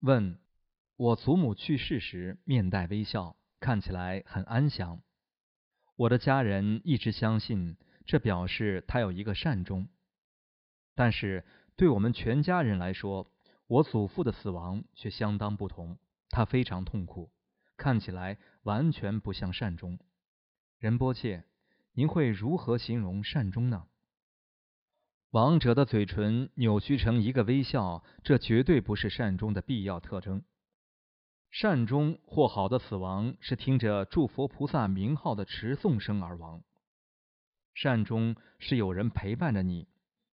问：我祖母去世时面带微笑，看起来很安详。我的家人一直相信，这表示他有一个善终。但是对我们全家人来说，我祖父的死亡却相当不同。他非常痛苦，看起来完全不像善终。仁波切，您会如何形容善终呢？亡者的嘴唇扭曲成一个微笑，这绝对不是善终的必要特征。善终或好的死亡是听着祝佛菩萨名号的持诵声而亡。善终是有人陪伴着你，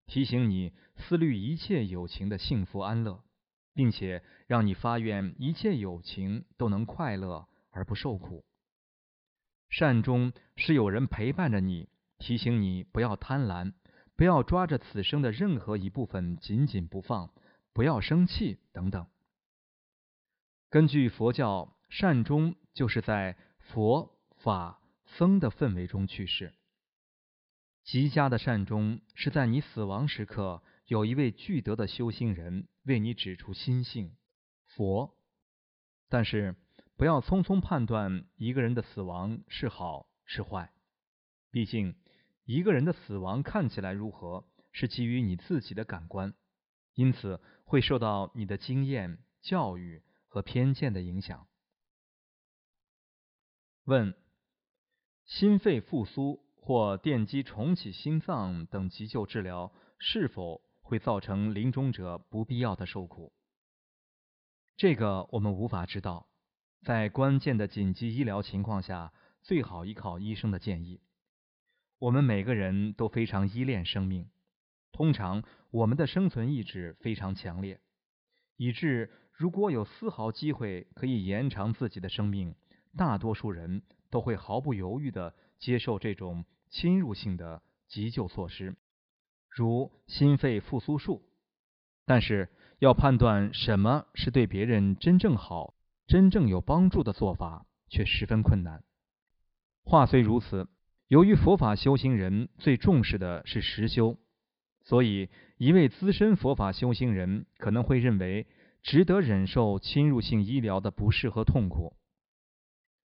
提醒你思虑一切友情的幸福安乐，并且让你发愿一切友情都能快乐而不受苦。善终是有人陪伴着你，提醒你不要贪婪。不要抓着此生的任何一部分紧紧不放，不要生气等等。根据佛教，善终就是在佛法僧的氛围中去世。极佳的善终是在你死亡时刻，有一位具德的修行人为你指出心性佛。但是不要匆匆判断一个人的死亡是好是坏，毕竟。一个人的死亡看起来如何，是基于你自己的感官，因此会受到你的经验、教育和偏见的影响。问：心肺复苏或电击重启心脏等急救治疗，是否会造成临终者不必要的受苦？这个我们无法知道。在关键的紧急医疗情况下，最好依靠医生的建议。我们每个人都非常依恋生命，通常我们的生存意志非常强烈，以致如果有丝毫机会可以延长自己的生命，大多数人都会毫不犹豫地接受这种侵入性的急救措施，如心肺复苏术。但是，要判断什么是对别人真正好、真正有帮助的做法，却十分困难。话虽如此。由于佛法修行人最重视的是实修，所以一位资深佛法修行人可能会认为值得忍受侵入性医疗的不适和痛苦。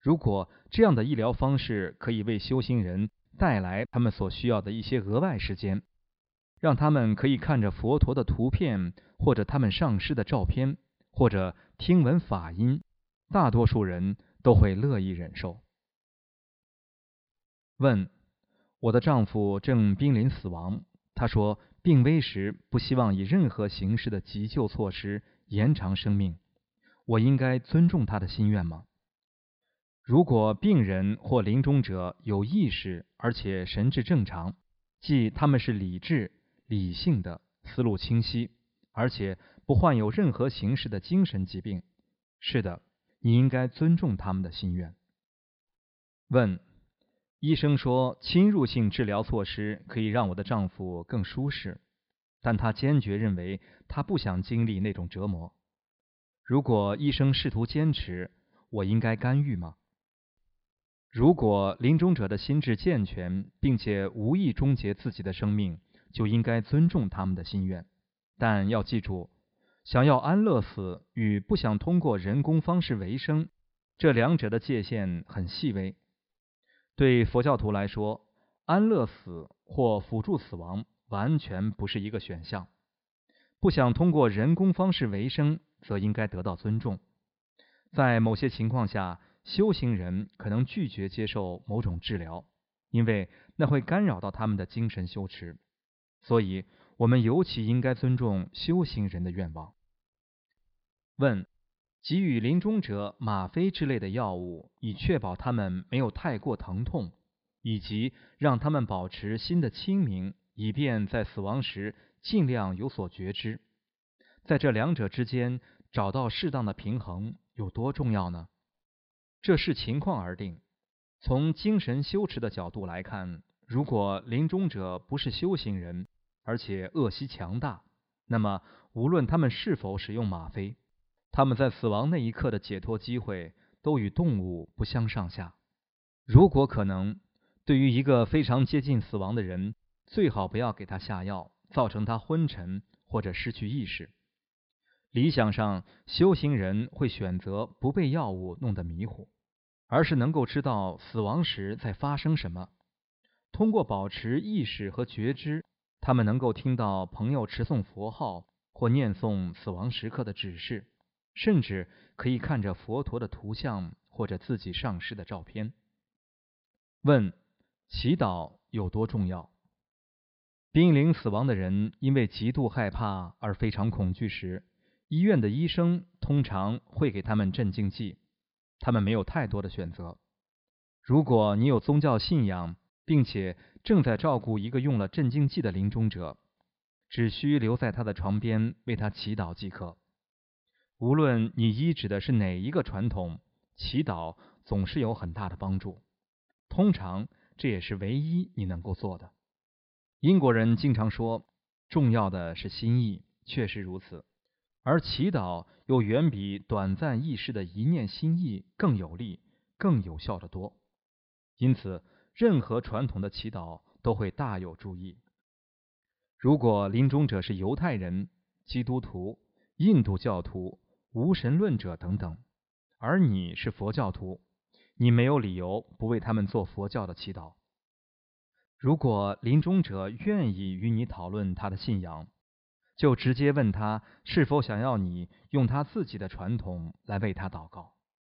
如果这样的医疗方式可以为修行人带来他们所需要的一些额外时间，让他们可以看着佛陀的图片，或者他们上师的照片，或者听闻法音，大多数人都会乐意忍受。问：我的丈夫正濒临死亡，他说病危时不希望以任何形式的急救措施延长生命，我应该尊重他的心愿吗？如果病人或临终者有意识而且神志正常，即他们是理智、理性的，思路清晰，而且不患有任何形式的精神疾病，是的，你应该尊重他们的心愿。问。医生说，侵入性治疗措施可以让我的丈夫更舒适，但他坚决认为他不想经历那种折磨。如果医生试图坚持，我应该干预吗？如果临终者的心智健全，并且无意终结自己的生命，就应该尊重他们的心愿。但要记住，想要安乐死与不想通过人工方式为生，这两者的界限很细微。对佛教徒来说，安乐死或辅助死亡完全不是一个选项。不想通过人工方式为生，则应该得到尊重。在某些情况下，修行人可能拒绝接受某种治疗，因为那会干扰到他们的精神修持。所以，我们尤其应该尊重修行人的愿望。问。给予临终者吗啡之类的药物，以确保他们没有太过疼痛，以及让他们保持心的清明，以便在死亡时尽量有所觉知。在这两者之间找到适当的平衡有多重要呢？这视情况而定。从精神修持的角度来看，如果临终者不是修行人，而且恶习强大，那么无论他们是否使用吗啡。他们在死亡那一刻的解脱机会都与动物不相上下。如果可能，对于一个非常接近死亡的人，最好不要给他下药，造成他昏沉或者失去意识。理想上，修行人会选择不被药物弄得迷糊，而是能够知道死亡时在发生什么。通过保持意识和觉知，他们能够听到朋友持诵佛号或念诵死亡时刻的指示，甚至可以看着佛陀的图像或者自己上师的照片。问：祈祷有多重要？濒临死亡的人因为极度害怕而非常恐惧时，医院的医生通常会给他们镇静剂。他们没有太多的选择。如果你有宗教信仰，并且正在照顾一个用了镇静剂的临终者，只需留在他的床边为他祈祷即可。无论你医指的是哪一个传统，祈祷总是有很大的帮助。通常这也是唯一你能够做的。英国人经常说，重要的是心意，确实如此。而祈祷又远比短暂易逝的一念心意更有力、更有效的多。因此，任何传统的祈祷都会大有注意。如果临终者是犹太人、基督徒、印度教徒、无神论者等等，而你是佛教徒，你没有理由不为他们做佛教的祈祷。如果临终者愿意与你讨论他的信仰，就直接问他是否想要你用他自己的传统来为他祷告。